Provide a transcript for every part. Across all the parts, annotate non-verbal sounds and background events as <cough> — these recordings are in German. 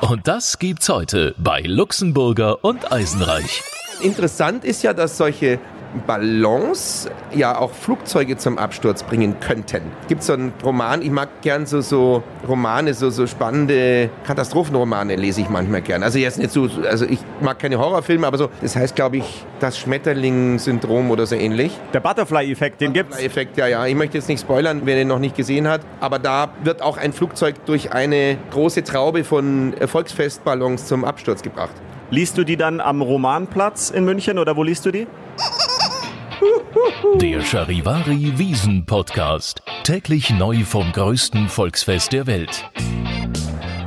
Und das gibt's heute bei Luxemburger und Eisenreich. Interessant ist ja, dass solche Ballons ja auch Flugzeuge zum Absturz bringen könnten. Gibt so einen Roman, ich mag gern so, so Romane, so, so spannende Katastrophenromane lese ich manchmal gern. Also jetzt nicht so, also ich mag keine Horrorfilme, aber so, das heißt glaube ich das Schmetterling-Syndrom oder so ähnlich. Der Butterfly-Effekt, den gibt's. Butterfly-Effekt, ja, ja. Ich möchte jetzt nicht spoilern, wer den noch nicht gesehen hat, aber da wird auch ein Flugzeug durch eine große Traube von Volksfestballons zum Absturz gebracht. Liest du die dann am Romanplatz in München oder wo liest du die? Der Charivari Wiesen Podcast. Täglich neu vom größten Volksfest der Welt.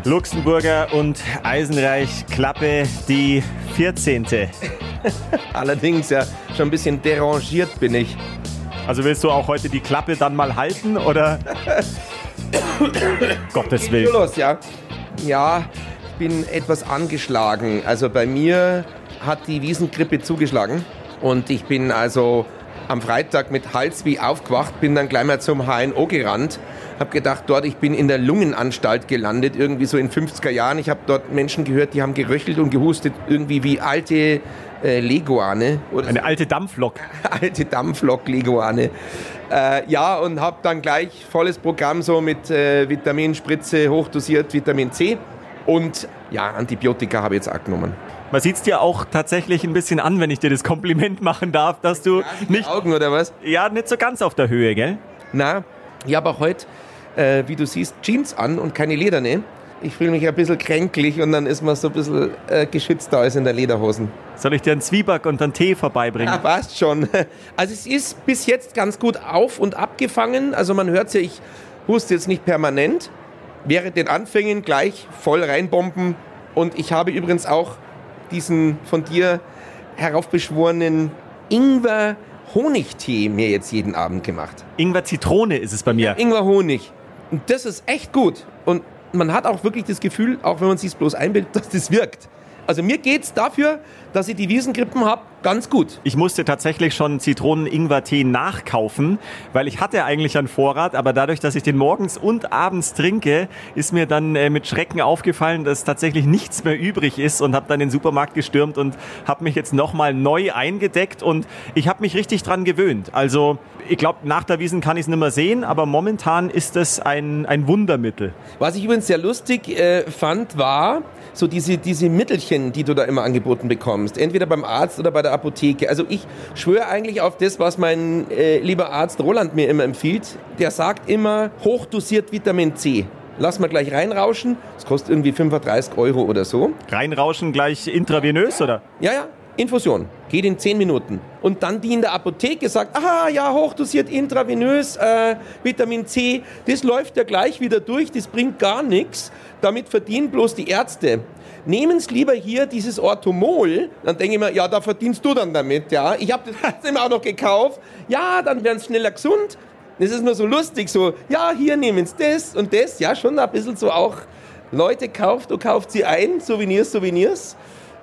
Luxemburger und Eisenreich Klappe die 14. Allerdings ja schon ein bisschen derangiert bin ich. Also willst du auch heute die Klappe dann mal halten oder? <coughs> Gottes Willen. Los, ja. Ja, ich bin etwas angeschlagen. Also bei mir hat die Wiesengrippe zugeschlagen. Und ich bin also am Freitag mit Hals wie aufgewacht, bin dann gleich mal zum HNO gerannt, habe gedacht, dort, ich bin in der Lungenanstalt gelandet, irgendwie so in 50er Jahren. Ich habe dort Menschen gehört, die haben geröchelt und gehustet, irgendwie wie alte äh, Leguane. Oder Eine so. alte Dampflok. <laughs> alte Dampflok-Leguane. Äh, ja, und habe dann gleich volles Programm so mit äh, Vitaminspritze, hochdosiert Vitamin C. Und ja, Antibiotika habe ich jetzt auch genommen. Man sieht es dir auch tatsächlich ein bisschen an, wenn ich dir das Kompliment machen darf, dass du nicht. Augen oder was? Ja, nicht so ganz auf der Höhe, gell? Na, ich habe auch heute, äh, wie du siehst, Jeans an und keine Lederne. Ich fühle mich ein bisschen kränklich und dann ist man so ein bisschen äh, geschützter als in der Lederhosen. Soll ich dir einen Zwieback und einen Tee vorbeibringen? Ja, passt schon. <laughs> Also es ist bis jetzt ganz gut auf und abgefangen. Also man hört ja, ich huste jetzt nicht permanent. Während den Anfängen gleich voll reinbomben. Und ich habe übrigens auch diesen von dir heraufbeschworenen Ingwer-Honigtee mir jetzt jeden Abend gemacht. Ingwer-Zitrone ist es bei mir. Ja, Ingwer-Honig. Und das ist echt gut. Und man hat auch wirklich das Gefühl, auch wenn man sich bloß einbildet, <laughs> dass das wirkt. Also mir geht es dafür, dass ich die Wiesengrippen habe, ganz gut. Ich musste tatsächlich schon Zitronen-Ingwer-Tee nachkaufen, weil ich hatte eigentlich einen Vorrat, aber dadurch, dass ich den morgens und abends trinke, ist mir dann äh, mit Schrecken aufgefallen, dass tatsächlich nichts mehr übrig ist und habe dann den Supermarkt gestürmt und habe mich jetzt nochmal neu eingedeckt und ich habe mich richtig dran gewöhnt. Also ich glaube, nach der Wiesen kann ich es nicht mehr sehen, aber momentan ist es ein, ein Wundermittel. Was ich übrigens sehr lustig äh, fand, war, so diese, diese Mittelchen, die du da immer angeboten bekommst. Entweder beim Arzt oder bei der Apotheke. Also ich schwöre eigentlich auf das, was mein äh, lieber Arzt Roland mir immer empfiehlt. Der sagt immer, hochdosiert Vitamin C. Lass mal gleich reinrauschen. Das kostet irgendwie 35 Euro oder so. Reinrauschen gleich intravenös, oder? Ja, ja. Infusion. Geht in 10 Minuten. Und dann die in der Apotheke sagt, aha, ja, hochdosiert intravenös, äh, Vitamin C, das läuft ja gleich wieder durch, das bringt gar nichts. Damit verdienen bloß die Ärzte. Nehmen Sie lieber hier dieses Orthomol, dann denke ich mir, ja, da verdienst du dann damit, ja. Ich habe das <laughs> trotzdem auch noch gekauft. Ja, dann werden Sie schneller gesund. Das ist nur so lustig, so, ja, hier nehmen Sie das und das, ja, schon ein bisschen so auch, Leute, kauft, du kauft sie ein, Souvenirs, Souvenirs.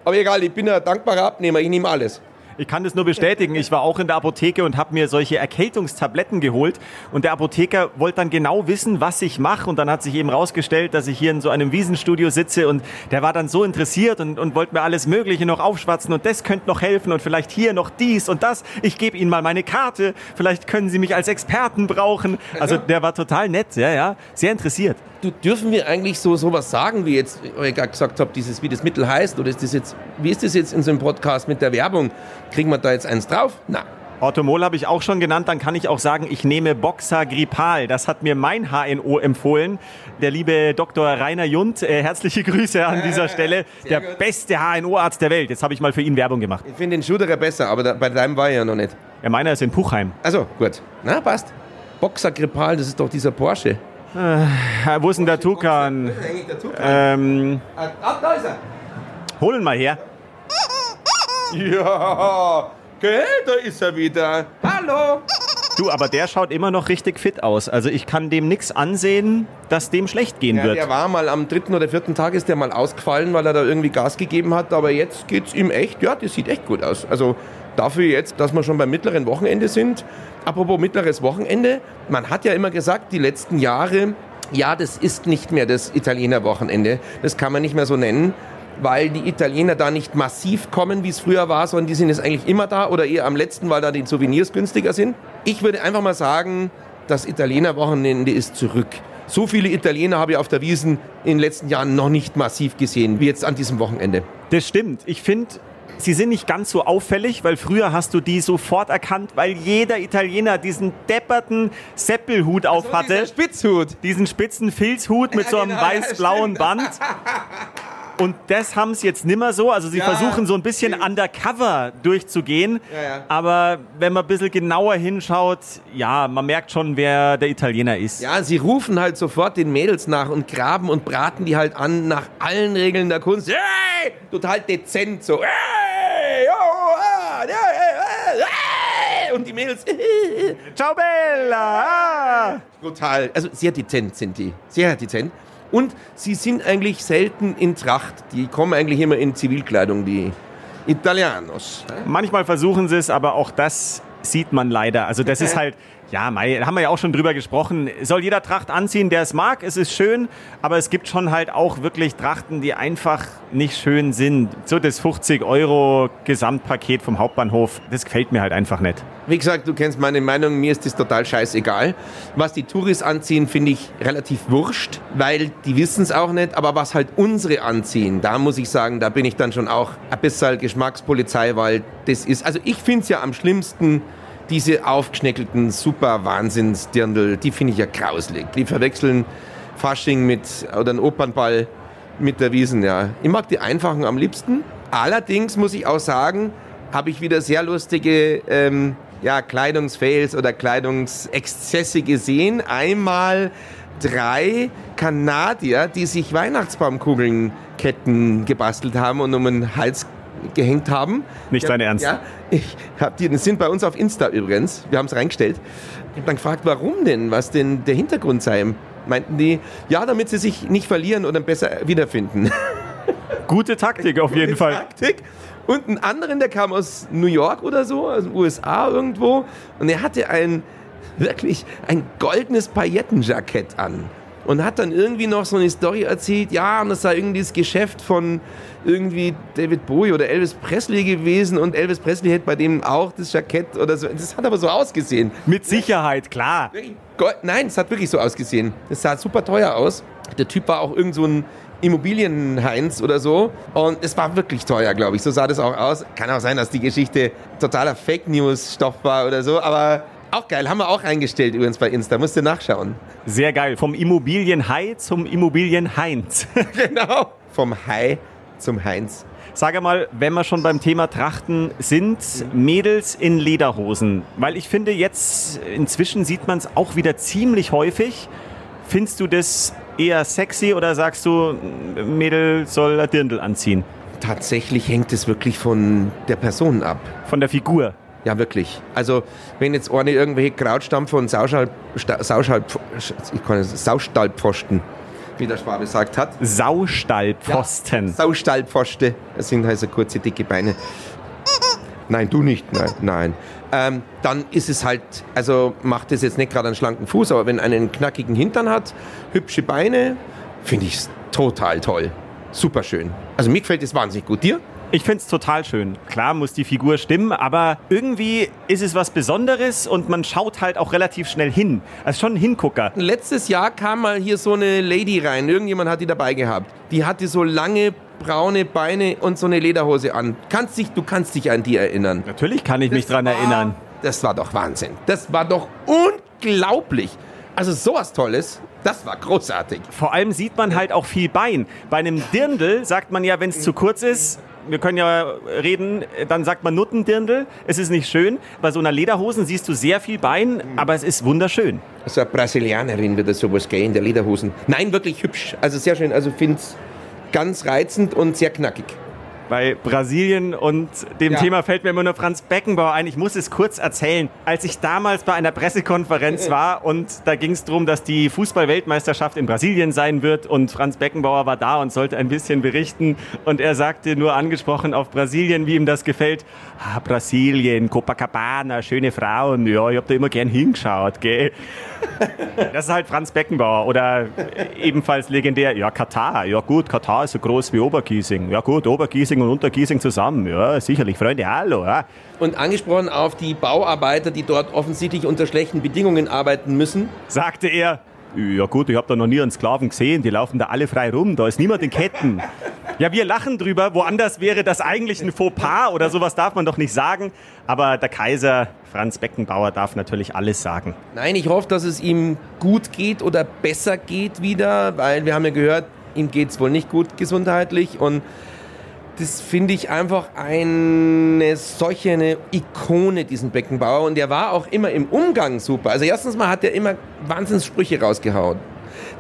Aber egal, ich bin ein dankbarer Abnehmer, ich nehme alles. Ich kann das nur bestätigen. Ich war auch in der Apotheke und habe mir solche Erkältungstabletten geholt. Und der Apotheker wollte dann genau wissen, was ich mache. Und dann hat sich eben rausgestellt, dass ich hier in so einem Wiesenstudio sitze. Und der war dann so interessiert und, und wollte mir alles Mögliche noch aufschwatzen. Und das könnte noch helfen. Und vielleicht hier noch dies und das. Ich gebe Ihnen mal meine Karte. Vielleicht können Sie mich als Experten brauchen. Also <laughs> der war total nett. Ja, ja. Sehr interessiert dürfen wir eigentlich so sowas sagen, wie jetzt ich gesagt habe, dieses, wie das Mittel heißt? Oder ist das jetzt, wie ist das jetzt in so einem Podcast mit der Werbung? Kriegen wir da jetzt eins drauf? Na. Orthomol habe ich auch schon genannt, dann kann ich auch sagen, ich nehme Boxagripal. Das hat mir mein HNO empfohlen. Der liebe Dr. Rainer Jund, äh, herzliche Grüße an dieser <laughs> Stelle. der gut. beste HNO-Arzt der Welt. Jetzt habe ich mal für ihn Werbung gemacht. Ich finde den Schuderer besser, aber da, bei deinem war er ja noch nicht. Ja, meiner ist in Puchheim. Also gut. Na, passt. Boxagripal, das ist doch dieser Porsche. Äh, wo ist denn der Tukan? Ähm, ah, da ist er. Hol ihn mal her. Ja, okay, da ist er wieder. Hallo. Du, aber der schaut immer noch richtig fit aus. Also ich kann dem nichts ansehen, dass dem schlecht gehen ja, wird. Der war mal am dritten oder vierten Tag ist der mal ausgefallen, weil er da irgendwie Gas gegeben hat. Aber jetzt geht's ihm echt, ja, das sieht echt gut aus. Also dafür jetzt, dass wir schon beim mittleren Wochenende sind. Apropos mittleres Wochenende, man hat ja immer gesagt, die letzten Jahre, ja, das ist nicht mehr das Italiener-Wochenende. Das kann man nicht mehr so nennen, weil die Italiener da nicht massiv kommen, wie es früher war, sondern die sind jetzt eigentlich immer da oder eher am letzten, weil da die Souvenirs günstiger sind. Ich würde einfach mal sagen, das Italiener-Wochenende ist zurück. So viele Italiener habe ich auf der Wiesen in den letzten Jahren noch nicht massiv gesehen, wie jetzt an diesem Wochenende. Das stimmt. Ich finde, sie sind nicht ganz so auffällig, weil früher hast du die sofort erkannt, weil jeder Italiener diesen depperten Seppelhut auf hatte. Dieser Spitzhut. Diesen spitzen Filzhut mit Ja, so einem genau, weiß-blauen. Band. <laughs> Und das haben sie jetzt nimmer so. Also sie Ja, versuchen so ein bisschen undercover durchzugehen. Ja, ja. Aber wenn man ein bisschen genauer hinschaut, ja, man merkt schon, wer der Italiener ist. Ja, sie rufen halt sofort den Mädels nach und graben und braten die halt an nach allen Regeln der Kunst. Hey! Total dezent so. Hey! Oh, ah, yeah, hey, hey! Und die Mädels. <laughs> Ciao Bella! Ah! Total. Also sehr dezent sind die. Sehr dezent. Und sie sind eigentlich selten in Tracht. Die kommen eigentlich immer in Zivilkleidung, die Italianos. Manchmal versuchen sie es, aber auch das sieht man leider. Also das ist halt, ja, da haben wir ja auch schon drüber gesprochen. Soll jeder Tracht anziehen, der es mag. Es ist schön, aber es gibt schon halt auch wirklich Trachten, die einfach nicht schön sind. So das 50 Euro Gesamtpaket vom Hauptbahnhof, das gefällt mir halt einfach nicht. Wie gesagt, du kennst meine Meinung, mir ist das total scheißegal. Was die Touris anziehen, finde ich relativ wurscht, weil die wissen es auch nicht. Aber was halt unsere anziehen, da muss ich sagen, da bin ich dann schon auch ein bisschen Geschmackspolizei, weil das ist, also ich finde es ja am schlimmsten, diese aufgeschneckelten super Wahnsinnsdirndl, die finde ich ja grauslig. Die verwechseln Fasching mit, oder einen Opernball mit der Wiesen, ja. Ich mag die einfachen am liebsten. Allerdings muss ich auch sagen, habe ich wieder sehr lustige ähm, ja, Kleidungsfails oder Kleidungsexzesse gesehen. Einmal drei Kanadier, die sich Weihnachtsbaumkugelnketten gebastelt haben und um den Hals gehängt haben. Nicht dein Ernst? Ja, ich hab die, das sind bei uns auf Insta übrigens. Wir haben es reingestellt. Ich habe dann gefragt, warum denn, was denn der Hintergrund sei. Meinten die, ja, damit sie sich nicht verlieren oder besser wiederfinden. <laughs> Gute Taktik auf jeden Fall. Taktik. Und einen anderen, der kam aus New York oder so, aus den USA irgendwo. Und er hatte ein, wirklich ein goldenes Paillettenjackett an. Und hat dann irgendwie noch so eine Story erzählt, ja, und das sei irgendwie das Geschäft von irgendwie David Bowie oder Elvis Presley gewesen und Elvis Presley hätte bei dem auch das Jackett oder so. Das hat aber so ausgesehen. Mit Sicherheit, klar. Nein, es hat wirklich so ausgesehen. Das sah super teuer aus. Der Typ war auch irgend so ein Immobilienheinz oder so. Und es war wirklich teuer, glaube ich. So sah das auch aus. Kann auch sein, dass die Geschichte totaler Fake News-Stoff war oder so. Aber auch geil. Haben wir auch eingestellt übrigens bei Insta. Musst du nachschauen. Sehr geil. Vom Immobilienhai zum Immobilienheinz. <laughs> genau. Vom Hai zum Heinz. Sag mal, wenn wir schon beim Thema Trachten sind, Mädels in Lederhosen. Weil ich finde, jetzt inzwischen sieht man es auch wieder ziemlich häufig. Findest du das eher sexy oder sagst du, Mädel soll ein Dirndl anziehen? Tatsächlich hängt es wirklich von der Person ab. Von der Figur. Ja, wirklich. Also, wenn jetzt eine irgendwelche Krautstampfer und Sauschalb, Sta- Sauschalb, ich kann es, Saustallpfosten, wie der Schwabe sagt hat. Saustallpfosten. Saustallpfoste. Das sind halt so kurze, dicke Beine. Nein, du nicht. Nein, nein. Ähm, dann ist es halt, also macht es jetzt nicht gerade einen schlanken Fuß, aber wenn einen knackigen Hintern hat, hübsche Beine, finde ich es total toll. Super schön. Also mir gefällt es wahnsinnig gut. Dir? Ich finde es total schön. Klar muss die Figur stimmen, aber irgendwie ist es was Besonderes und man schaut halt auch relativ schnell hin. Also schon ein Hingucker. Letztes Jahr kam mal hier so eine Lady rein. Irgendjemand hat die dabei gehabt. Die hatte so lange braune Beine und so eine Lederhose an. Kannst dich, du kannst dich an die erinnern. Natürlich kann ich mich dran war- erinnern. Das war doch Wahnsinn. Das war doch unglaublich. Also sowas Tolles. Das war großartig. Vor allem sieht man halt auch viel Bein. Bei einem Dirndl sagt man ja, wenn es zu kurz ist, wir können ja reden, dann sagt man Nuttendirndl. Es ist nicht schön. Bei so einer Lederhosen siehst du sehr viel Bein, aber es ist wunderschön. So eine Brasilianerin würde sowas gehen, der Lederhosen. Nein, wirklich hübsch. Also sehr schön. Also finde es ganz reizend und sehr knackig. Bei Brasilien und dem ja. Thema fällt mir immer nur Franz Beckenbauer ein. Ich muss es kurz erzählen. Als ich damals bei einer Pressekonferenz war und da ging es darum, dass die Fußballweltmeisterschaft in Brasilien sein wird und Franz Beckenbauer war da und sollte ein bisschen berichten und er sagte nur angesprochen auf Brasilien, wie ihm das gefällt. Ah, Brasilien, Copacabana, schöne Frauen. Ja, ich habe da immer gern hingeschaut, gell? <laughs> Das ist halt Franz Beckenbauer oder ebenfalls legendär. Ja, Katar. Ja gut, Katar ist so groß wie Obergiesing. Ja gut, Obergiesing und Untergiesing zusammen. Ja, sicherlich. Freunde, hallo. Ja. Und angesprochen auf die Bauarbeiter, die dort offensichtlich unter schlechten Bedingungen arbeiten müssen. Sagte er, ja gut, ich habe da noch nie einen Sklaven gesehen, die laufen da alle frei rum, da ist niemand in Ketten. Ja, wir lachen drüber, woanders wäre das eigentlich ein Fauxpas oder sowas darf man doch nicht sagen. Aber der Kaiser Franz Beckenbauer darf natürlich alles sagen. Nein, ich hoffe, dass es ihm gut geht oder besser geht wieder, weil wir haben ja gehört, ihm geht es wohl nicht gut gesundheitlich und das finde ich einfach eine solche eine Ikone, diesen Beckenbauer. Und er war auch immer im Umgang super. Also erstens mal hat er immer Wahnsinnssprüche rausgehauen.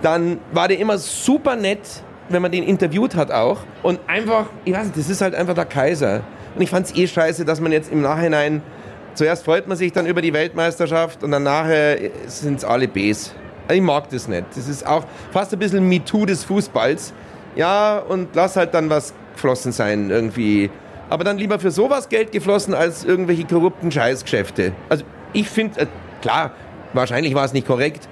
Dann war der immer super nett, wenn man den interviewt hat auch. Und einfach, ich weiß nicht, das ist halt einfach der Kaiser. Und ich fand es eh scheiße, dass man jetzt im Nachhinein, zuerst freut man sich dann über die Weltmeisterschaft und dann nachher sind es alle Bs. Ich mag das nicht. Das ist auch fast ein bisschen MeToo des Fußballs. Ja, und lass halt dann was geflossen sein irgendwie. Aber dann lieber für sowas Geld geflossen als irgendwelche korrupten Scheißgeschäfte. Also ich finde, äh, klar, wahrscheinlich war es nicht korrekt,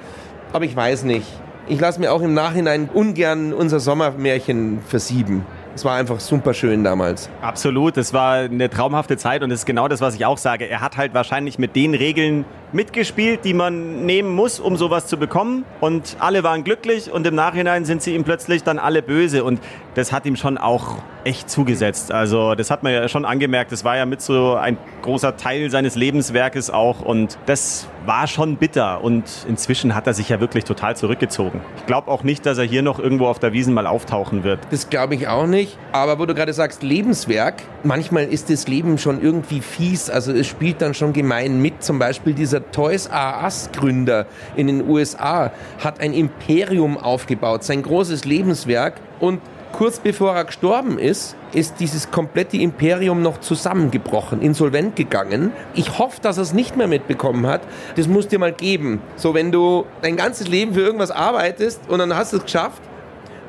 aber ich weiß nicht. Ich lasse mir auch im Nachhinein ungern unser Sommermärchen versieben. Es war einfach super schön damals. Absolut, es war eine traumhafte Zeit und es ist genau das, was ich auch sage. Er hat halt wahrscheinlich mit den Regeln mitgespielt, die man nehmen muss, um sowas zu bekommen. Und alle waren glücklich und im Nachhinein sind sie ihm plötzlich dann alle böse. Und das hat ihm schon auch echt zugesetzt. Also das hat man ja schon angemerkt. Das war ja mit so ein großer Teil seines Lebenswerkes auch. Und das war schon bitter. Und inzwischen hat er sich ja wirklich total zurückgezogen. Ich glaube auch nicht, dass er hier noch irgendwo auf der Wiesen mal auftauchen wird. Das glaube ich auch nicht. Aber wo du gerade sagst, Lebenswerk, manchmal ist das Leben schon irgendwie fies. Also es spielt dann schon gemein mit. Zum Beispiel dieser Toys R Us Gründer in den USA hat ein Imperium aufgebaut, sein großes Lebenswerk. Und kurz bevor er gestorben ist, ist dieses komplette Imperium noch zusammengebrochen, insolvent gegangen. Ich hoffe, dass er es nicht mehr mitbekommen hat. Das muss dir mal geben. So, wenn du dein ganzes Leben für irgendwas arbeitest und dann hast du es geschafft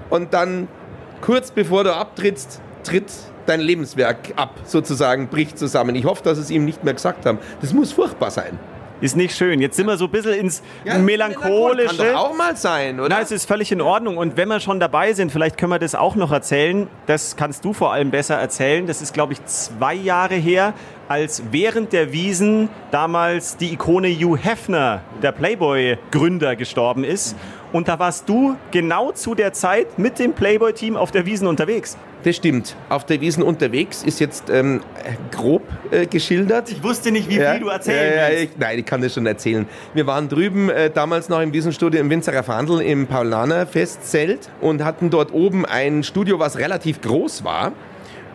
und dann kurz bevor du abtrittst, tritt dein Lebenswerk ab, sozusagen, bricht zusammen. Ich hoffe, dass es ihm nicht mehr gesagt haben. Das muss furchtbar sein. Ist nicht schön. Jetzt sind wir so ein bisschen ins ja, Melancholische. Kann doch auch mal sein, oder? Na, es ist völlig in Ordnung. Und wenn wir schon dabei sind, vielleicht können wir das auch noch erzählen. Das kannst du vor allem besser erzählen. Das ist, glaube ich, zwei Jahre her, als während der Wiesen damals die Ikone Hugh Hefner, der Playboy-Gründer, gestorben ist. Und da warst du genau zu der Zeit mit dem Playboy-Team auf der Wiesen unterwegs. Das stimmt. Auf der Wiesen unterwegs ist jetzt ähm, grob äh, geschildert. Ich wusste nicht, wie ja, viel du erzählen ja, ja, ich, Nein, ich kann das schon erzählen. Wir waren drüben äh, damals noch im Wiesenstudio im Winzerer Verhandel im Paulaner Festzelt und hatten dort oben ein Studio, was relativ groß war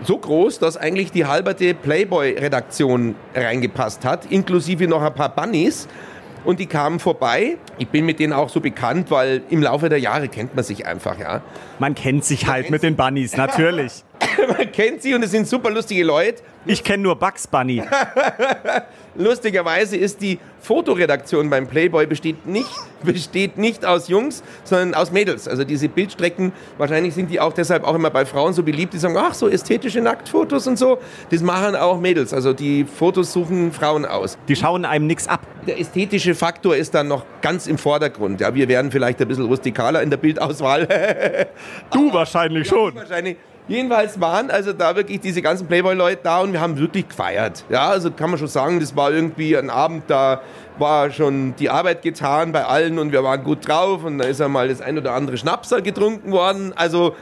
so groß, dass eigentlich die halberte Playboy-Redaktion reingepasst hat, inklusive noch ein paar Bunnies und die kamen vorbei. Ich bin mit denen auch so bekannt, weil im Laufe der Jahre kennt man sich einfach, ja. Man kennt sich man halt mit den Bunnies, natürlich. <laughs> <laughs> man kennt sie und es sind super lustige Leute. Ich kenne nur Bugs Bunny. <laughs> Lustigerweise ist die Fotoredaktion beim Playboy besteht nicht, besteht nicht aus Jungs, sondern aus Mädels. Also diese Bildstrecken, wahrscheinlich sind die auch deshalb auch immer bei Frauen so beliebt, die sagen, ach, so ästhetische Nacktfotos und so. Das machen auch Mädels. Also die Fotos suchen Frauen aus. Die schauen einem nichts ab. Der ästhetische Faktor ist dann noch ganz im Vordergrund. Ja, wir werden vielleicht ein bisschen rustikaler in der Bildauswahl. <laughs> du wahrscheinlich schon. Wahrscheinlich. Jedenfalls waren also da wirklich diese ganzen Playboy-Leute da und wir haben wirklich gefeiert. Ja, also kann man schon sagen, das war irgendwie ein Abend, da war schon die Arbeit getan bei allen und wir waren gut drauf und da ist einmal das ein oder andere Schnapsal getrunken worden. Also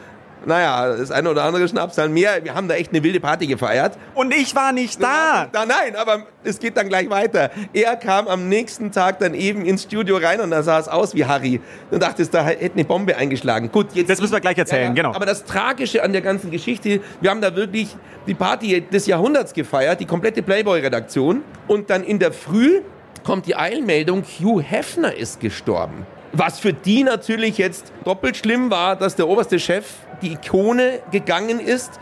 naja, das eine oder andere Schnaps dann mehr. Wir haben da echt eine wilde Party gefeiert. Und ich war nicht da. da. Nein, aber es geht dann gleich weiter. Er kam am nächsten Tag dann eben ins Studio rein und da sah es aus wie Harry. Du dachtest, da hätte eine Bombe eingeschlagen. Gut, jetzt. Das müssen wir gleich erzählen, ja, genau. Aber das Tragische an der ganzen Geschichte, wir haben da wirklich die Party des Jahrhunderts gefeiert, die komplette Playboy-Redaktion. Und dann in der Früh kommt die Eilmeldung, Hugh Hefner ist gestorben. Was für die natürlich jetzt doppelt schlimm war, dass der oberste Chef die Ikone gegangen ist.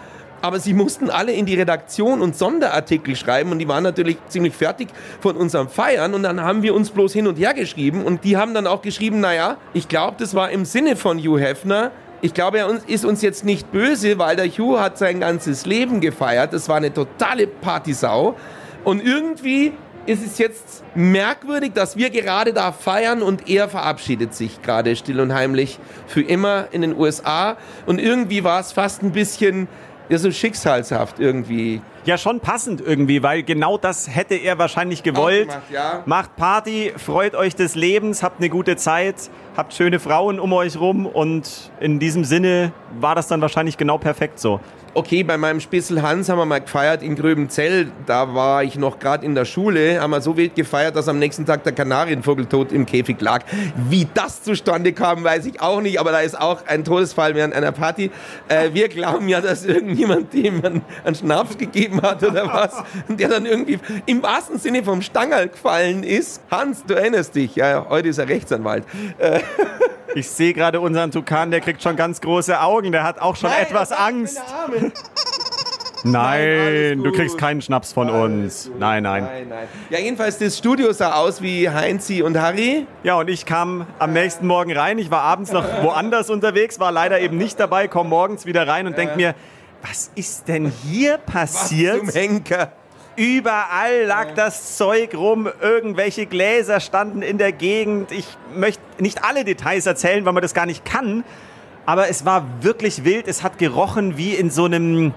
aber sie mussten alle in die Redaktion und Sonderartikel schreiben und die waren natürlich ziemlich fertig von unserem Feiern und dann haben wir uns bloß hin und her geschrieben und die haben dann auch geschrieben, naja, ich glaube, das war im Sinne von Hugh Hefner, ich glaube, er ist uns jetzt nicht böse, weil der Hugh hat sein ganzes Leben gefeiert. Das war eine totale Partysau. Und irgendwie ist es jetzt merkwürdig, dass wir gerade da feiern und er verabschiedet sich gerade still und heimlich für immer in den USA. Und irgendwie war es fast ein bisschen ja, so schicksalshaft irgendwie. Ja, schon passend irgendwie, weil genau das hätte er wahrscheinlich gewollt. Gemacht, ja. Macht Party, freut euch des Lebens, habt eine gute Zeit, habt schöne Frauen um euch rum und in diesem Sinne war das dann wahrscheinlich genau perfekt so. Okay, bei meinem Spitzel Hans haben wir mal gefeiert in Gröbenzell. Da war ich noch gerade in der Schule. Haben wir so wild gefeiert, dass am nächsten Tag der Kanarienvogel tot im Käfig lag. Wie das zustande kam, weiß ich auch nicht. Aber da ist auch ein Todesfall während einer Party. Äh, wir glauben ja, dass irgendjemand dem einen, einen Schnaps gegeben hat oder was. <laughs> Und der dann irgendwie im wahrsten Sinne vom Stangerl gefallen ist. Hans, du erinnerst dich. Ja, heute ist er Rechtsanwalt. Äh, <laughs> Ich sehe gerade unseren Tukan, der kriegt schon ganz große Augen, der hat auch schon Nein, etwas Angst. <laughs> Nein, alles du kriegst keinen Schnaps von uns. Gut. Nein, nein. nein, nein. Ja, jedenfalls, das Studio sah aus wie Heinzi und Harry. Ja, und ich kam am nächsten Morgen rein. Ich war abends noch <laughs> woanders unterwegs, war leider eben nicht dabei, komme morgens wieder rein und denk mir, was ist denn hier passiert? Zum Henker. Überall lag das Zeug rum, irgendwelche Gläser standen in der Gegend. Ich möchte nicht alle Details erzählen, weil man das gar nicht kann. Aber es war wirklich wild. Es hat gerochen wie in so einem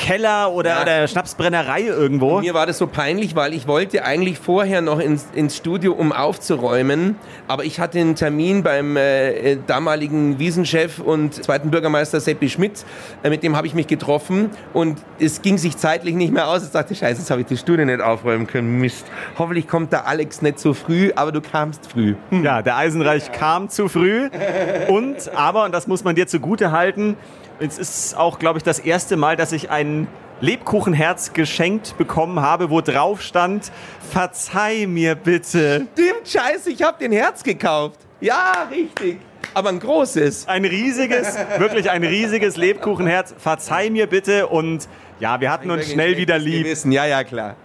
Schnapskeller oder, Ja. oder Schnapsbrennerei irgendwo. Mir war das so peinlich, weil ich wollte eigentlich vorher noch ins, ins Studio, um aufzuräumen. Aber ich hatte einen Termin beim äh, damaligen Wiesenchef und zweiten Bürgermeister Seppi Schmidt. Äh, mit dem habe ich mich getroffen und es ging sich zeitlich nicht mehr aus. Ich dachte, scheiße, jetzt habe ich die Studio nicht aufräumen können. Mist. Hoffentlich kommt der Alex nicht so früh, aber du kamst früh. Ja, der Eisenreich kam zu früh. Und, aber, und das muss man dir zugute halten, es ist auch, glaube ich, das erste Mal, dass ich ein Lebkuchenherz geschenkt bekommen habe, wo drauf stand, verzeih mir bitte. Stimmt, scheiße, ich habe den Herz gekauft. Ja, richtig. Aber ein großes. Ein riesiges, wirklich ein riesiges Lebkuchenherz. Verzeih mir bitte und ja, wir hatten uns schnell wieder lieb. Gewissen. Ja, ja, klar.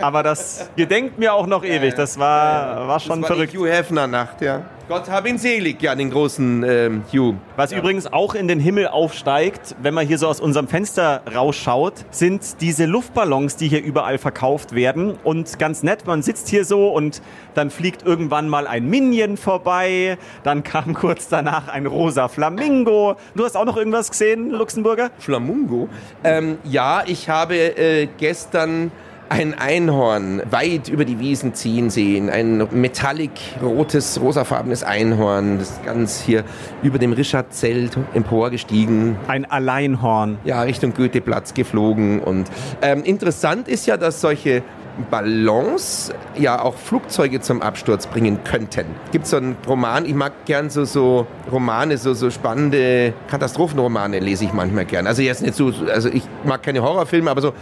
Aber das gedenkt mir auch noch ewig. Das war, war schon das war verrückt. die Hugh Hefner Nacht, ja. Gott hab ihn selig, ja, den großen ähm, Hugh. Was übrigens auch in den Himmel aufsteigt, wenn man hier so aus unserem Fenster rausschaut, sind diese Luftballons, die hier überall verkauft werden. Und ganz nett, man sitzt hier so und dann fliegt irgendwann mal ein Minion vorbei. Dann kam <laughs> kurz danach ein rosa Flamingo. Du hast auch noch irgendwas gesehen, Luxemburger? Flamungo. Ähm, ja, ich habe äh, gestern ein Einhorn weit über die Wiesen ziehen sehen. Ein metallic rotes, rosafarbenes Einhorn, das ganz hier über dem Richardzelt emporgestiegen. Ein Alleinhorn. ja, Richtung Goetheplatz geflogen. Und ähm, interessant ist ja, dass solche Ballons ja auch Flugzeuge zum Absturz bringen könnten. Gibt so einen Roman, ich mag gern so, so Romane, so, so spannende Katastrophenromane lese ich manchmal gern. Also jetzt nicht so, also ich mag keine Horrorfilme, aber so,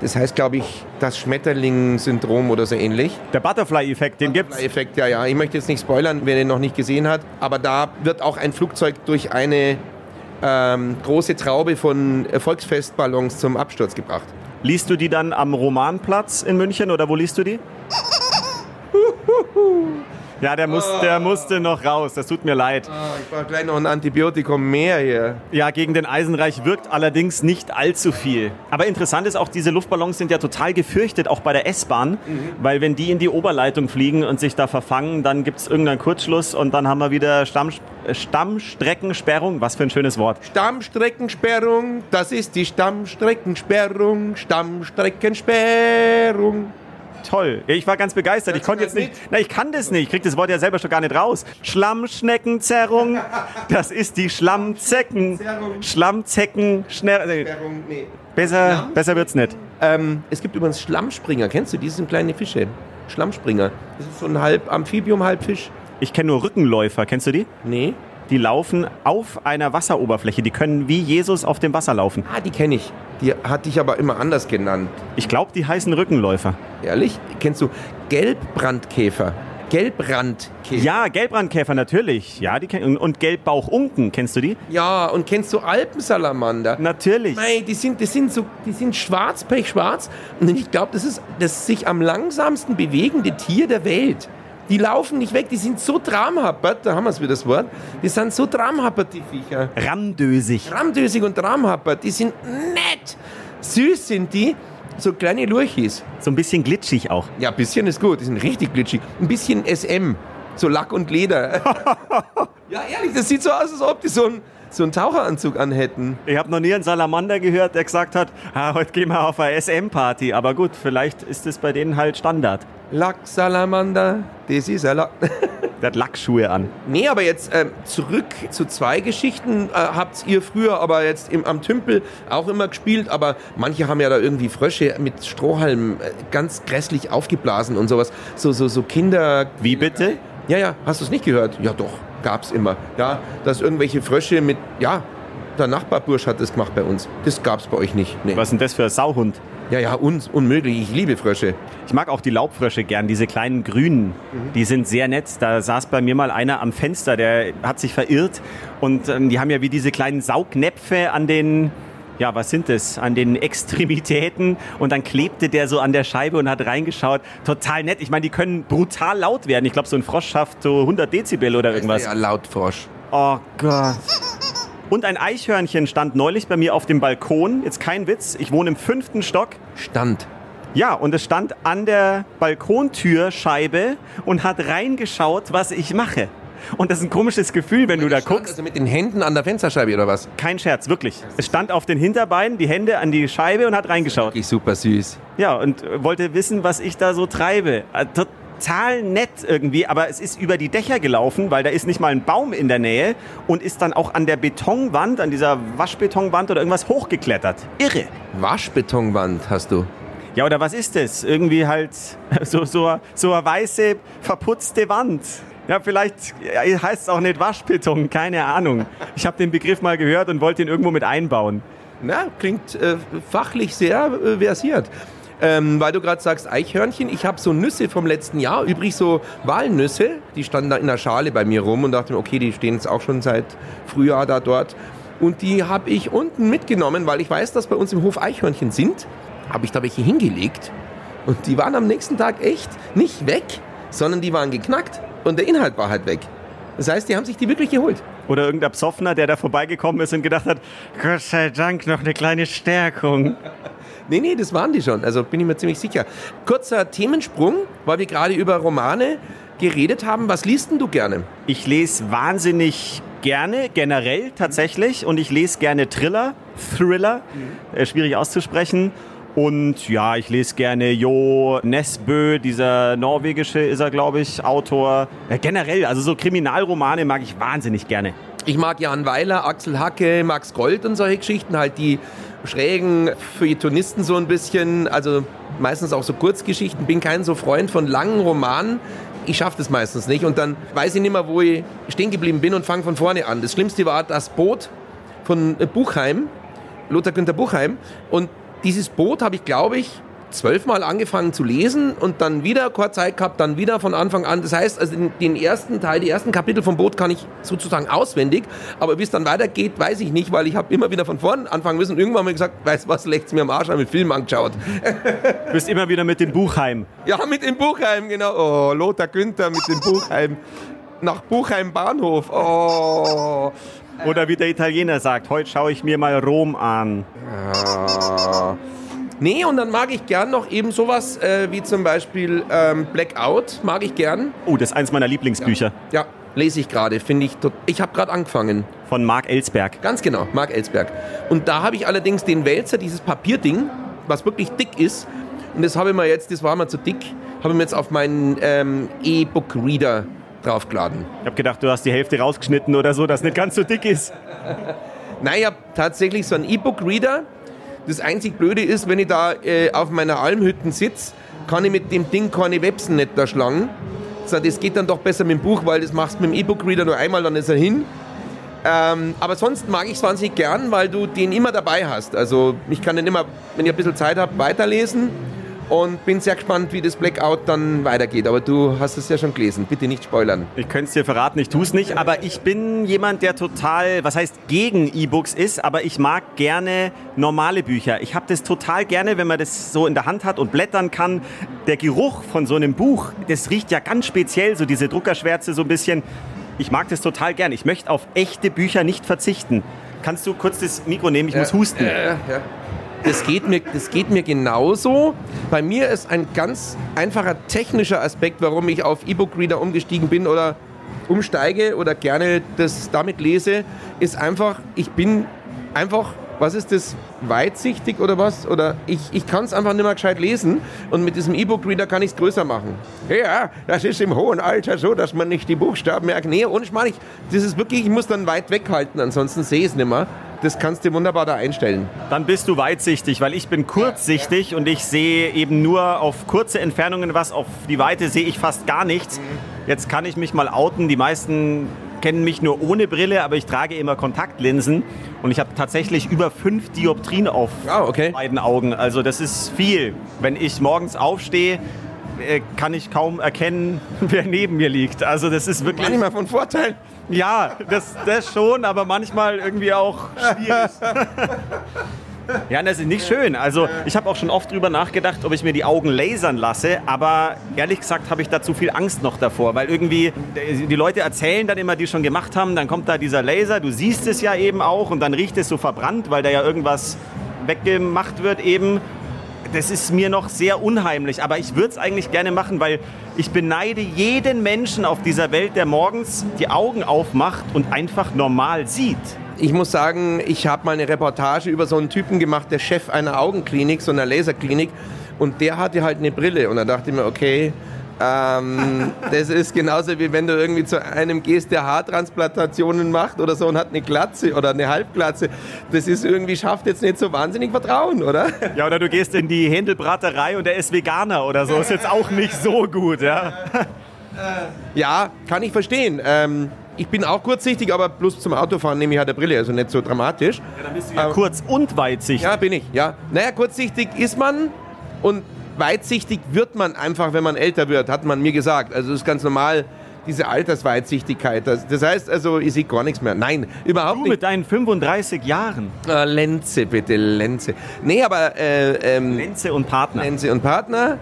das heißt glaube ich das Schmetterling-Syndrom oder so ähnlich. Der Butterfly-Effekt, den gibt's. Effekt, ja, ja. Ich möchte jetzt nicht spoilern, wer den noch nicht gesehen hat, aber da wird auch ein Flugzeug durch eine ähm, große Traube von Volksfestballons zum Absturz gebracht. Liest du die dann am Romanplatz in München oder wo liest du die? <laughs> Ja, der, muss, der musste noch raus. Das tut mir leid. ich brauche gleich noch ein Antibiotikum mehr hier. Ja, gegen den Eisenreich wirkt allerdings nicht allzu viel. Aber interessant ist auch, diese Luftballons sind ja total gefürchtet, auch bei der S-Bahn. Weil wenn die in die Oberleitung fliegen und sich da verfangen, dann gibt es irgendeinen Kurzschluss und dann haben wir wieder Stamm, äh, Stammstreckensperrung. Was für ein schönes Wort. Stammstreckensperrung, das ist die Stammstreckensperrung, Stammstreckensperrung. Toll. Ja, Ich war ganz begeistert. Ich konnte jetzt nicht. Na, ich kann das nicht. Ich krieg das Wort ja selber schon gar nicht raus. Schlammschneckenzerrung. <laughs> Das ist die Schlammzecken. Schlammzecken. Schnell. äh, Nee. Besser, besser wird's nicht. Ähm, es gibt übrigens Schlammspringer, kennst du? Die sind kleine Fische. Schlammspringer. Das ist so ein halb Amphibium, halb Fisch. Ich kenne nur Rückenläufer. Kennst du die? Nee. Die laufen auf einer Wasseroberfläche. Die können wie Jesus auf dem Wasser laufen. Ah, die kenne ich. Die hatte ich aber immer anders genannt. Ich glaube, die heißen Rückenläufer. Ehrlich? Kennst du Gelbbrandkäfer? Gelbrandkäfer. Ja, Gelbrandkäfer natürlich. Ja, die kenn- und- Gelbbauchunken, kennst du die? Ja, und kennst du Alpensalamander? Natürlich. Nein, die sind, die sind so, die sind schwarz, pechschwarz. Und ich glaube, das ist das sich am langsamsten bewegende Tier der Welt. Die laufen nicht weg, die sind so tramhappert, da haben wir es wieder das Wort. Die sind so tramhappert, die Viecher. Ramdösig. Ramdösig und tramhappert, die sind nett. Süß sind die, so kleine Lurchis. So ein bisschen glitschig auch. Ja, ein bisschen ist gut, die sind richtig glitschig. Ein bisschen SM, so Lack und Leder. <laughs> ja, ehrlich, das sieht so aus, als ob die so einen, so einen Taucheranzug anhätten. Ich habe noch nie einen Salamander gehört, der gesagt hat, <laughs> ah, heute gehen wir auf eine SM-Party. Aber gut, vielleicht ist es bei denen halt Standard. Lacksalamander, das ist ein Lack. <laughs> Der hat Lackschuhe an. nee, aber jetzt ähm, zurück zu zwei Geschichten. Äh, habt ihr früher aber jetzt im, am Tümpel auch immer gespielt, aber manche haben ja da irgendwie Frösche mit Strohhalm äh, ganz grässlich aufgeblasen und sowas. So, so, so Kinder. Wie bitte? Ja, ja, hast du es nicht gehört? Ja, doch, gab's immer. Ja, dass irgendwelche Frösche mit, ja, der Nachbarbursch hat das gemacht bei uns. Das gab's bei euch nicht. Nee. Was ist denn das für ein Sauhund? Ja, ja, un unmöglich. Ich liebe Frösche. Ich mag auch die Laubfrösche gern, diese kleinen grünen. Die sind sehr nett. Da saß bei mir mal einer am Fenster, der hat sich verirrt. Und ähm, die haben ja wie diese kleinen Saugnäpfe an den, ja, was sind das? An den Extremitäten. Und dann klebte der so an der Scheibe und hat reingeschaut. Total nett. Ich meine, die können brutal laut werden. Ich glaube, so ein Frosch schafft so 100 Dezibel oder irgendwas. Ja, Lautfrosch. Oh Gott. Und ein Eichhörnchen stand neulich bei mir auf dem Balkon. Jetzt kein Witz. Ich wohne im fünften Stock. Stand. Ja, und es stand an der Balkontürscheibe und hat reingeschaut, was ich mache. Und das ist ein komisches Gefühl, wenn du da Stand guckst. Also mit den Händen an der Fensterscheibe oder was? Kein Scherz, wirklich. Es stand auf den Hinterbeinen, die Hände an die Scheibe und hat reingeschaut. Wirklich super süß. Ja, und äh, wollte wissen, was ich da so treibe. Äh, Total nett irgendwie, aber es ist über die Dächer gelaufen, weil da ist nicht mal ein Baum in der Nähe und ist dann auch an der Betonwand, an dieser Waschbetonwand oder irgendwas hochgeklettert. Irre. Waschbetonwand hast du. Ja, oder was ist das? Irgendwie halt <laughs> so, so, so eine weiße, verputzte Wand. Ja, vielleicht heißt es auch nicht Waschbeton, keine Ahnung. Ich habe den Begriff mal gehört und wollte ihn irgendwo mit einbauen. Na, klingt äh, fachlich sehr äh, versiert. Ähm, weil du gerade sagst Eichhörnchen, ich habe so Nüsse vom letzten Jahr, übrig so Walnüsse, die standen da in der Schale bei mir rum und dachte mir, okay, die stehen jetzt auch schon seit Frühjahr da dort. Und die habe ich unten mitgenommen, weil ich weiß, dass bei uns im Hof Eichhörnchen sind. Habe ich da welche hingelegt. Und die waren am nächsten Tag echt nicht weg, sondern die waren geknackt und der Inhalt war halt weg. Das heißt, die haben sich die wirklich geholt. Oder irgendein Psoffner, der da vorbeigekommen ist und gedacht hat, Gott sei Dank noch eine kleine Stärkung. <laughs> Nee, nee, das waren die schon. Also bin ich mir ziemlich sicher. Kurzer Themensprung, weil wir gerade über Romane geredet haben. Was liest denn du gerne? Ich lese wahnsinnig gerne, generell tatsächlich. Und ich lese gerne Thriller, Thriller, äh, schwierig auszusprechen. Und ja, ich lese gerne Jo Nesbø, dieser norwegische ist er, glaube ich, Autor. Ja, generell, also so Kriminalromane mag ich wahnsinnig gerne. Ich mag Jan Weiler, Axel Hacke, Max Gold und solche Geschichten. Halt die schrägen Feuilletonisten so ein bisschen. Also meistens auch so Kurzgeschichten. Bin kein so Freund von langen Romanen. Ich schaffe das meistens nicht. Und dann weiß ich nicht mehr, wo ich stehen geblieben bin und fange von vorne an. Das Schlimmste war das Boot von Buchheim, Lothar Günther Buchheim. Und dieses Boot habe ich, glaube ich, zwölfmal angefangen zu lesen und dann wieder kurz Zeit gehabt, dann wieder von Anfang an. Das heißt, also den, den ersten Teil, die ersten Kapitel vom Boot kann ich sozusagen auswendig, aber wie es dann weitergeht, weiß ich nicht, weil ich habe immer wieder von vorn anfangen müssen und irgendwann ich gesagt, weißt du was, leckt's mir am Arsch, habe mit Film angeschaut. Du bist immer wieder mit dem Buchheim. Ja, mit dem Buchheim, genau. Oh, Lothar Günther mit dem Buchheim. Nach Buchheim Bahnhof. Oh. Oder wie der Italiener sagt, heute schaue ich mir mal Rom an. Ah. Nee, und dann mag ich gern noch eben sowas äh, wie zum Beispiel ähm, Blackout, mag ich gern. Oh, das ist eins meiner Lieblingsbücher Ja, lese ich gerade, finde ich. Ich habe gerade angefangen. von Marc Ellsberg. Ganz genau, Marc Ellsberg. Und da habe ich allerdings den Wälzer, dieses Papierding, was wirklich dick ist. Und das habe ich mir jetzt, das war mir zu dick, habe ich mir jetzt auf meinen ähm, E-Book-Reader draufgeladen. Ich habe gedacht, du hast die Hälfte rausgeschnitten oder so, dass nicht ganz so dick ist. <laughs> Nein, ich habe tatsächlich so einen E-Book-Reader. Das einzig Blöde ist, wenn ich da äh, auf meiner Almhütten sitze, kann ich mit dem Ding keine Websen nicht da schlagen. So, das geht dann doch besser mit dem Buch, weil das machst du mit dem E-Book-Reader nur einmal, dann ist er hin. Ähm, aber sonst mag ich es wahnsinnig gern, weil du den immer dabei hast. Also ich kann den immer, wenn ich ein bisschen Zeit habe, weiterlesen. Und bin sehr gespannt, wie das Blackout dann weitergeht. Aber du hast es ja schon gelesen. Bitte nicht spoilern. Ich könnte es dir verraten, ich tue es nicht, aber ich bin jemand, der total, was heißt gegen E-Books ist, aber ich mag gerne normale Bücher. Ich habe das total gerne, wenn man das so in der Hand hat und blättern kann. Der Geruch von so einem Buch, das riecht ja ganz speziell, so diese Druckerschwärze so ein bisschen. Ich mag das total gerne. Ich möchte auf echte Bücher nicht verzichten. Kannst du kurz das Mikro nehmen? Ich muss husten. Ja, ja. Das geht, mir, das geht mir genauso. Bei mir ist ein ganz einfacher technischer Aspekt, warum ich auf E-Book-Reader umgestiegen bin oder umsteige oder gerne das damit lese, ist einfach, ich bin einfach, was ist das, weitsichtig oder was? Oder ich, ich kann es einfach nicht mehr gescheit lesen und mit diesem E-Book-Reader kann ich es größer machen. Ja, das ist im hohen Alter so, dass man nicht die Buchstaben merkt. Nee, Schmarrn, ich, das ist wirklich, ich muss dann weit weghalten, ansonsten sehe ich es nicht mehr das kannst du wunderbar da einstellen. Dann bist du weitsichtig, weil ich bin kurzsichtig und ich sehe eben nur auf kurze Entfernungen was, auf die Weite sehe ich fast gar nichts. Jetzt kann ich mich mal outen, die meisten kennen mich nur ohne Brille, aber ich trage immer Kontaktlinsen und ich habe tatsächlich über fünf Dioptrien auf oh, okay. beiden Augen. Also das ist viel. Wenn ich morgens aufstehe, äh, kann ich kaum erkennen, <laughs> wer neben mir liegt. Also das ist wirklich... Manchmal von Vorteil. Ja, das, das schon, aber manchmal irgendwie auch schwierig. Ja, das ist nicht schön. Also ich habe auch schon oft drüber nachgedacht, ob ich mir die Augen lasern lasse, aber ehrlich gesagt habe ich da zu viel Angst noch davor, weil irgendwie die Leute erzählen dann immer, die schon gemacht haben, dann kommt da dieser Laser, du siehst es ja eben auch und dann riecht es so verbrannt, weil da ja irgendwas weggemacht wird eben das ist mir noch sehr unheimlich. Aber ich würde es eigentlich gerne machen, weil ich beneide jeden Menschen auf dieser Welt, der morgens die Augen aufmacht und einfach normal sieht. Ich muss sagen, ich habe mal eine Reportage über so einen Typen gemacht, der Chef einer Augenklinik, so einer Laserklinik. Und der hatte halt eine Brille. Und da dachte ich mir, okay, ähm, das ist genauso wie wenn du irgendwie zu einem gehst, der Haartransplantationen macht oder so und hat eine Glatze oder eine Halbglatze. Das ist irgendwie, schafft jetzt nicht so wahnsinnig Vertrauen, oder? Ja, oder du gehst in die Händelbraterei und der ist Veganer oder so. Ist jetzt auch nicht so gut, ja. Ja, kann ich verstehen. Ähm, ich bin auch kurzsichtig, aber bloß zum Autofahren nehme ich halt eine Brille, also nicht so dramatisch. Ja, dann bist du ja ähm, kurz und weitsichtig. Ja, bin ich, ja. Naja, kurzsichtig ist man und weitsichtig wird man einfach, wenn man älter wird, hat man mir gesagt. Also das ist ganz normal, diese Altersweitsichtigkeit. Das, das heißt also, ich sehe gar nichts mehr. Nein, überhaupt du nicht. mit deinen 35 Jahren. Äh, Lenze, bitte, Lenze. Nee, aber... Äh, ähm, Lenze und Partner. Lenze und Partner.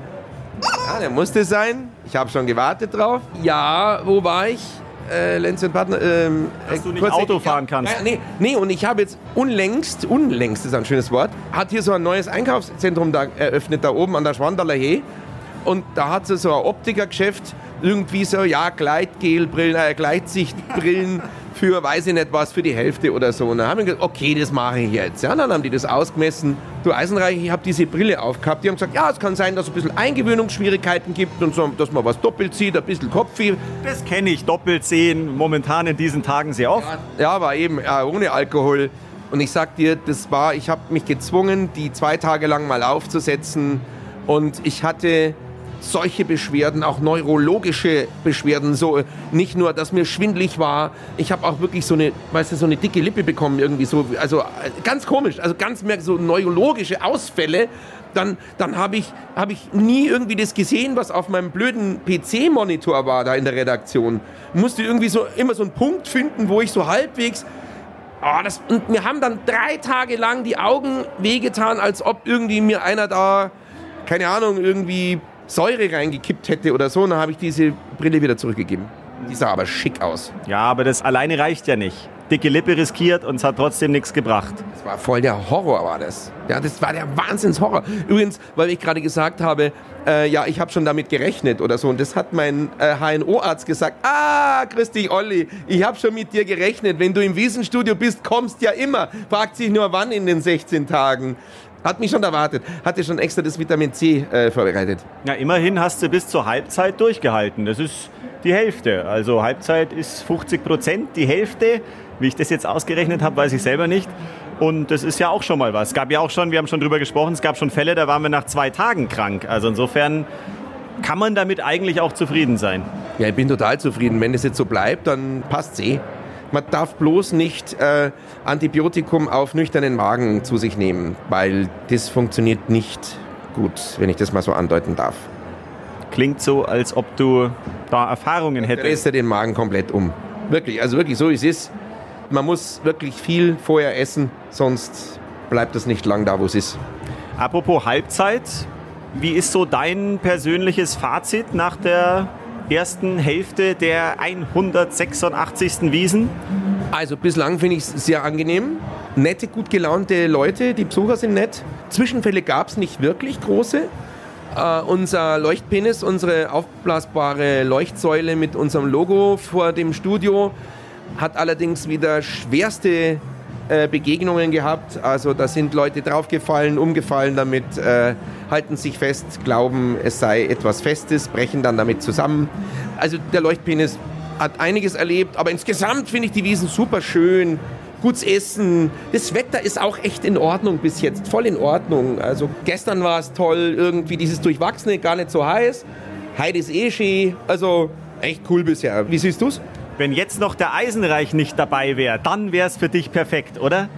Ja, der musste sein. Ich habe schon gewartet drauf. Ja, wo war ich? Äh, Lenz und Partner. Ähm, Dass du nicht kurz, Auto fahren kannst. Ja, nee, nee, und ich habe jetzt unlängst, unlängst ist ein schönes Wort, hat hier so ein neues Einkaufszentrum da eröffnet, da oben an der Schwandaler Hee. Und da hat sie so ein Optikergeschäft, irgendwie so, ja, Gleitgelbrillen, äh, Gleitsichtbrillen für, weiß ich nicht was, für die Hälfte oder so. Und dann haben wir gesagt, okay, das mache ich jetzt. Ja, dann haben die das ausgemessen. Du Eisenreich, ich habe diese Brille aufgehabt. Die haben gesagt, ja, es kann sein, dass es ein bisschen Eingewöhnungsschwierigkeiten gibt und so, dass man was doppelt sieht, ein bisschen Kopfweh. Das kenne ich, doppelt sehen, momentan in diesen Tagen sehr oft. Ja, ja aber eben ja, ohne Alkohol. Und ich sag dir, das war, ich habe mich gezwungen, die zwei Tage lang mal aufzusetzen. Und ich hatte solche Beschwerden, auch neurologische Beschwerden, so äh, nicht nur, dass mir schwindlig war, ich habe auch wirklich so eine, weißt du, so eine dicke Lippe bekommen irgendwie so, also äh, ganz komisch, also ganz mehr so neurologische Ausfälle. Dann, dann habe ich, hab ich nie irgendwie das gesehen, was auf meinem blöden PC-Monitor war da in der Redaktion. Musste irgendwie so immer so einen Punkt finden, wo ich so halbwegs Oh, das, und mir haben dann drei Tage lang die Augen wehgetan, als ob irgendwie mir einer da, keine Ahnung, irgendwie Säure reingekippt hätte oder so, dann habe ich diese Brille wieder zurückgegeben. Die sah aber schick aus. Ja, aber das alleine reicht ja nicht. Dicke Lippe riskiert und es hat trotzdem nichts gebracht. Das war voll der Horror, war das. Ja, das war der Wahnsinnshorror. Übrigens, weil ich gerade gesagt habe, äh, ja, ich habe schon damit gerechnet oder so. Und das hat mein äh, HNO-Arzt gesagt. Ah, dich, Olli. Ich habe schon mit dir gerechnet. Wenn du im Wiesenstudio bist, kommst ja immer. Fragt sich nur, wann in den 16 Tagen. Hat mich schon erwartet. Hatte schon extra das Vitamin C äh, vorbereitet. Ja, immerhin hast du bis zur Halbzeit durchgehalten. Das ist die Hälfte. Also Halbzeit ist 50 Prozent. Die Hälfte, wie ich das jetzt ausgerechnet habe, weiß ich selber nicht. Und das ist ja auch schon mal was. Es gab ja auch schon, wir haben schon drüber gesprochen, es gab schon Fälle, da waren wir nach zwei Tagen krank. Also insofern kann man damit eigentlich auch zufrieden sein. Ja, ich bin total zufrieden. Wenn es jetzt so bleibt, dann passt es eh. Man darf bloß nicht äh, Antibiotikum auf nüchternen Magen zu sich nehmen, weil das funktioniert nicht gut, wenn ich das mal so andeuten darf. Klingt so, als ob du da Erfahrungen hättest. Drehst du den Magen komplett um. Wirklich, also wirklich so wie es ist. Man muss wirklich viel vorher essen, sonst bleibt es nicht lang da, wo es ist. Apropos Halbzeit, wie ist so dein persönliches Fazit nach der ersten Hälfte der 186. Wiesen? Also bislang finde ich es sehr angenehm. Nette, gut gelaunte Leute, die Besucher sind nett. Zwischenfälle gab es nicht wirklich große. Äh, unser Leuchtpenis, unsere aufblasbare Leuchtsäule mit unserem Logo vor dem Studio, hat allerdings wieder schwerste äh, Begegnungen gehabt. Also da sind Leute draufgefallen, umgefallen damit, äh, halten sich fest, glauben, es sei etwas Festes, brechen dann damit zusammen. Also der Leuchtpenis hat einiges erlebt, aber insgesamt finde ich die Wiesen super schön. Gutes Essen. Das Wetter ist auch echt in Ordnung bis jetzt. Voll in Ordnung. Also gestern war es toll, irgendwie dieses Durchwachsene, gar nicht so heiß. Heute ist eh schön. Also echt cool bisher. Wie siehst du's? Wenn jetzt noch der Eisenreich nicht dabei wäre, dann wäre es für dich perfekt, oder?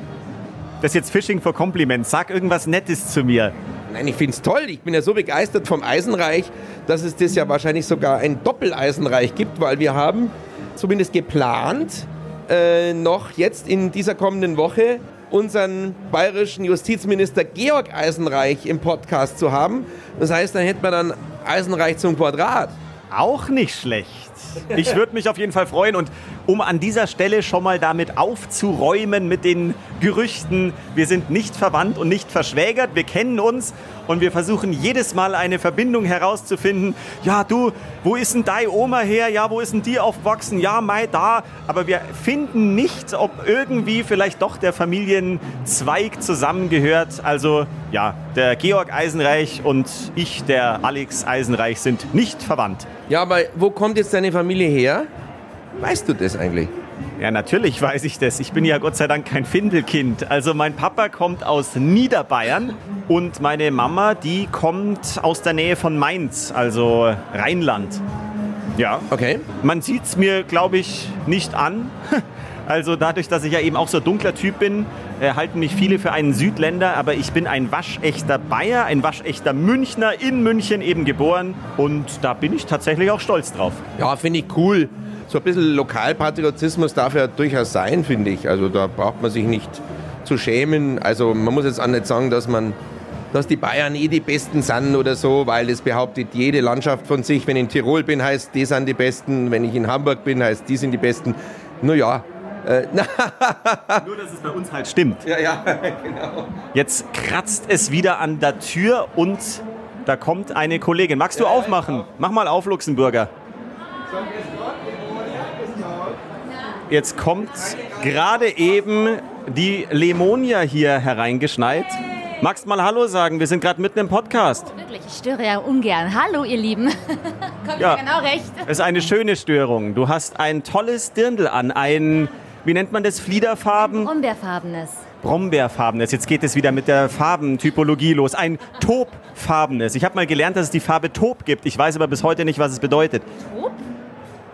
Das ist jetzt Fishing for Compliments. Sag irgendwas Nettes zu mir. Nein, ich finde es toll. Ich bin ja so begeistert vom Eisenreich, dass es das ja wahrscheinlich sogar ein Doppeleisenreich gibt, weil wir haben zumindest geplant, äh, noch jetzt in dieser kommenden Woche unseren bayerischen Justizminister Georg Eisenreich im Podcast zu haben. Das heißt, dann hätten wir dann Eisenreich zum Quadrat. Auch nicht schlecht. Ich würde mich auf jeden Fall freuen und um an dieser Stelle schon mal damit aufzuräumen mit den Gerüchten, wir sind nicht verwandt und nicht verschwägert, wir kennen uns und wir versuchen jedes Mal eine Verbindung herauszufinden. Ja, du, wo ist denn deine Oma her? Ja, wo ist denn die aufgewachsen? Ja, Mai da. Aber wir finden nicht, ob irgendwie vielleicht doch der Familienzweig zusammengehört. Also ja, der Georg Eisenreich und ich, der Alex Eisenreich, sind nicht verwandt. Ja, aber wo kommt jetzt deine Familie her? Weißt du das eigentlich? Ja, natürlich weiß ich das. Ich bin ja Gott sei Dank kein Findelkind. Also mein Papa kommt aus Niederbayern und meine Mama, die kommt aus der Nähe von Mainz, also Rheinland. Ja. Okay. Man sieht es mir, glaube ich, nicht an. <laughs> Also dadurch, dass ich ja eben auch so ein dunkler Typ bin, äh, halten mich viele für einen Südländer, aber ich bin ein waschechter Bayer, ein waschechter Münchner, in München eben geboren und da bin ich tatsächlich auch stolz drauf. Ja, finde ich cool. So ein bisschen Lokalpatriotismus darf ja durchaus sein, finde ich. Also da braucht man sich nicht zu schämen. Also man muss jetzt auch nicht sagen, dass man dass die Bayern eh die Besten sind oder so, weil das behauptet jede Landschaft von sich. Wenn ich in Tirol bin, heißt die sind die Besten. Wenn ich in Hamburg bin, heißt die sind die Besten. Naja, äh, <laughs> Nur, dass es bei uns halt stimmt. Ja, ja, <laughs> genau. Jetzt kratzt es wieder an der Tür und da kommt eine Kollegin. Magst du aufmachen? Mach mal auf, Luxemburger. Jetzt kommt gerade eben die Lemonia hier hereingeschneit. Magst mal Hallo sagen? Wir sind gerade mitten im Podcast. Wirklich, ich störe ja ungern. Hallo, ihr Lieben. <laughs> Kommt Ja. genau recht. Es ist eine schöne Störung. Du hast ein tolles Dirndl an, ein, wie nennt man das, Fliederfarben? Brombeerfarbenes. Brombeerfarbenes. Jetzt geht es wieder mit der Farbentypologie los. Ein Taubfarbenes. Ich habe mal gelernt, dass es die Farbe Taub gibt. Ich weiß aber bis heute nicht, was es bedeutet.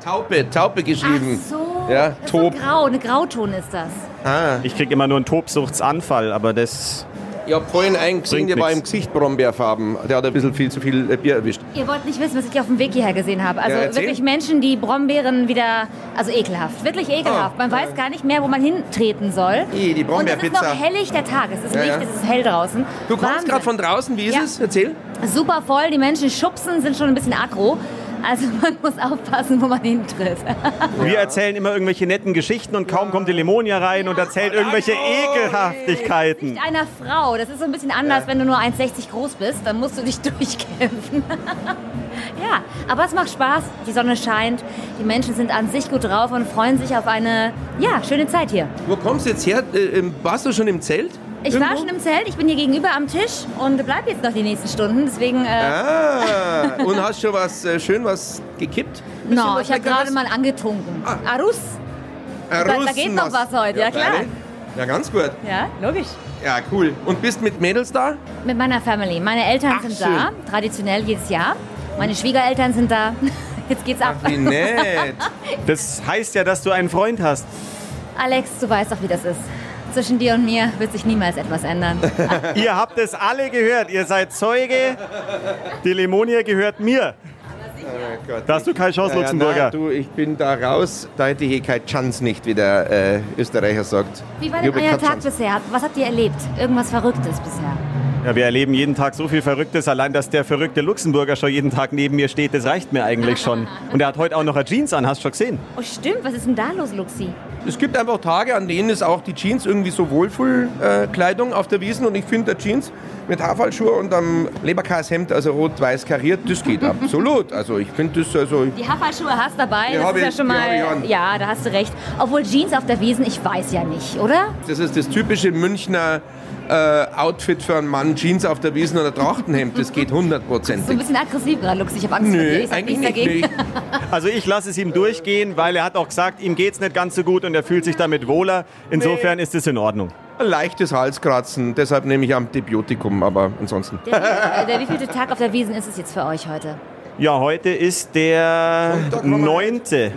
Taupe, Taupe geschrieben. Ach so. Ja, Taub. so grau, eine Grauton ist das. Ah, Ich kriege immer nur einen Tobsuchtsanfall, aber das... ich habe vorhin einen gesehen, Bringt der war im Gesicht Brombeerfarben. Der hat ein bisschen viel zu viel äh, Bier erwischt. Ihr wollt nicht wissen, was ich auf dem Weg hierher gesehen habe. Also Ja, wirklich Menschen, die Brombeeren wieder, also ekelhaft, wirklich ekelhaft. Oh. Man weiß gar nicht mehr, wo man hintreten soll. Ih, die Und es ist Brombeerpizza. noch hellig der Tag. Es ist Ja, Licht, ja. es ist hell draußen. Du kommst gerade von draußen, wie ist Ja. es? Erzähl. Super voll, die Menschen schubsen, sind schon ein bisschen aggro. Also man muss aufpassen, wo man hintritt. <laughs> Wir erzählen immer irgendwelche netten Geschichten und kaum kommt die Lemonia rein und erzählt irgendwelche Ekelhaftigkeiten. Nicht einer Frau. Das ist so ein bisschen anders, wenn du nur 1,60 groß bist. Dann musst du dich <laughs> durchkämpfen. <laughs> ja, aber es macht Spaß. Die Sonne scheint. Die Menschen sind an sich gut drauf und freuen sich auf eine ja, schöne Zeit hier. Wo kommst du jetzt her? Äh, warst du schon im Zelt? Ich Irgendwo? war schon im Zelt. Ich bin hier gegenüber am Tisch und bleib jetzt noch die nächsten Stunden. Deswegen, äh, Ah, und hast schon was äh, schön was gekippt? <laughs> No, was ich habe gerade mal angetrunken. Ah. Arus. Äh, da- da geht noch was heute, ja, klar. geil. Ja, ganz gut. Ja, logisch. Ja, cool. Und bist mit Mädels da? Mit meiner Family. Meine Eltern Ach, sind schön. da, traditionell jedes Jahr. Meine Schwiegereltern sind da. <laughs> Jetzt geht's ab. Wie nett. <laughs> Das heißt ja, dass du einen Freund hast. Alex, du weißt doch, wie das ist. Zwischen dir und mir wird sich niemals etwas ändern. <laughs> Ihr habt es alle gehört. Ihr seid Zeuge. Die Lemonia gehört mir. Da hast du keine Chance, Ja, ja, Luxemburger. nein, du, ich bin da raus. Da hätte ich eh keine Chance nicht, wie der äh, Österreicher sagt. Wie war denn habe euer Tag Chance. bisher? Was habt ihr erlebt? Irgendwas Verrücktes bisher? Ja, wir erleben jeden Tag so viel Verrücktes. Allein, dass der verrückte Luxemburger schon jeden Tag neben mir steht, das reicht mir eigentlich schon. Und er hat heute auch noch eine Jeans an, hast du schon gesehen? Oh, stimmt. Was ist denn da los, Luxi? Es gibt einfach Tage, an denen ist auch die Jeans irgendwie so Wohlfühlkleidung auf der Wiesen. Und ich finde, der Jeans mit Haarfallschuhe und einem Leberkashemd, also rot-weiß kariert, das geht <laughs> absolut. Also ich finde das also... Die Haferschuhe hast du dabei. Das ist ja schon mal. Ja, da hast du recht. Obwohl Jeans auf der Wiesen, ich weiß ja nicht, oder? Das ist das typische Münchner äh, Outfit für einen Mann. Jeans auf der Wiesen oder Trachtenhemd, das geht So ein hundertprozentig. bisschen aggressiv gerade, Luxi. Ich habe Angst vor dir. Nö, Ich sag eigentlich nichts nicht. dagegen. Nee. <laughs> Also ich lasse es ihm durchgehen, weil er hat auch gesagt, ihm geht's nicht ganz so gut und er fühlt sich damit wohler. Insofern ist es in Ordnung. Ein leichtes Halskratzen, deshalb nehme ich Antibiotikum, aber ansonsten. Der, äh, der wievielte Tag auf der Wiesen ist es jetzt für euch heute? Ja, heute ist der neunte.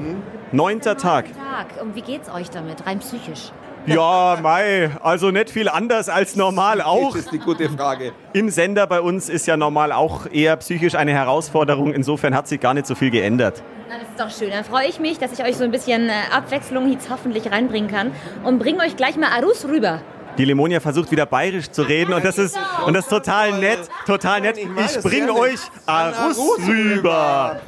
Neunter Tag. Tag. Und wie geht's euch damit? Rein psychisch. Ja, Mai, also nicht viel anders als normal auch. Das ist die gute Frage. Im Sender bei uns ist ja normal auch eher psychisch eine Herausforderung. Insofern hat sich gar nicht so viel geändert. Na, das ist doch schön. Dann freue ich mich, dass ich euch so ein bisschen äh, Abwechslung jetzt hoffentlich reinbringen kann und bringe euch gleich mal Arus rüber. Die Lemonia versucht wieder bayerisch zu reden und das ist, und das ist total nett, total nett. Ich bringe euch Arus rüber.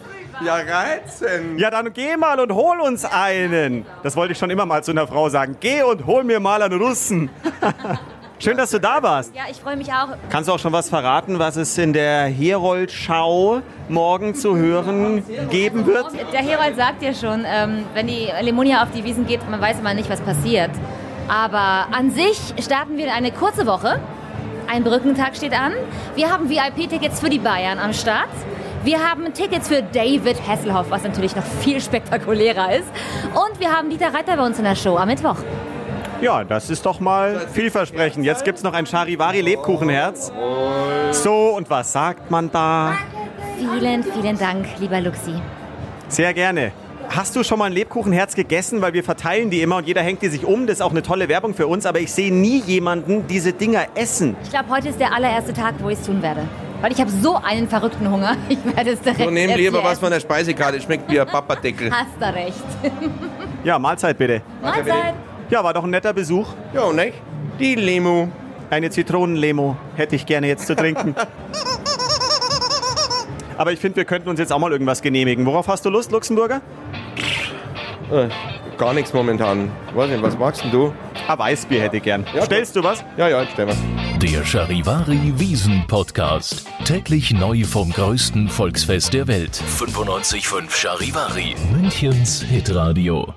Ja, reizen. Ja, dann geh mal und hol uns einen. Das wollte ich schon immer mal zu einer Frau sagen. Geh und hol mir mal einen Russen. <laughs> Schön, dass du da warst. Ja, ich freue mich auch. Kannst du auch schon was verraten, was es in der Herold-Schau morgen zu hören geben wird? Der Herold sagt ja schon, ähm, wenn die Lemonia auf die Wiesen geht, man weiß immer nicht, was passiert. Aber an sich starten wir in eine kurze Woche. Ein Brückentag steht an. Wir haben VIP-Tickets für die Bayern am Start. Wir haben Tickets für David Hasselhoff, was natürlich noch viel spektakulärer ist. Und wir haben Dieter Reiter bei uns in der Show am Mittwoch. Ja, das ist doch mal vielversprechend. Jetzt gibt's noch ein Charivari Lebkuchenherz. So, und was sagt man da? Vielen, vielen Dank, lieber Luxi. Sehr gerne. Hast du schon mal ein Lebkuchenherz gegessen? Weil wir verteilen die immer und jeder hängt die sich um. Das ist auch eine tolle Werbung für uns. Aber ich sehe nie jemanden diese Dinger essen. Ich glaube, heute ist der allererste Tag, wo ich es tun werde. Weil ich habe so einen verrückten Hunger. <laughs> Ich werde es direkt So, nehm jetzt lieber was von der Speisekarte, schmeckt wie ein Papadeckel. <laughs> Hast du recht. <laughs> Ja, Mahlzeit bitte. Mahlzeit. Ja, war doch ein netter Besuch. Ja, nicht? Die Limo. Eine Zitronenlimo hätte ich gerne jetzt zu trinken. Aber ich finde, wir könnten uns jetzt auch mal irgendwas genehmigen. Worauf hast du Lust, Luxemburger? Äh, gar nichts momentan. Weiß nicht, was magst denn du? Ah, Weißbier hätte ich gern. Ja, Stellst du was? Ja, ja, ich stell was. Der Charivari Wiesen Podcast. Täglich neu vom größten Volksfest der Welt. 95.5 Charivari. Münchens Hitradio.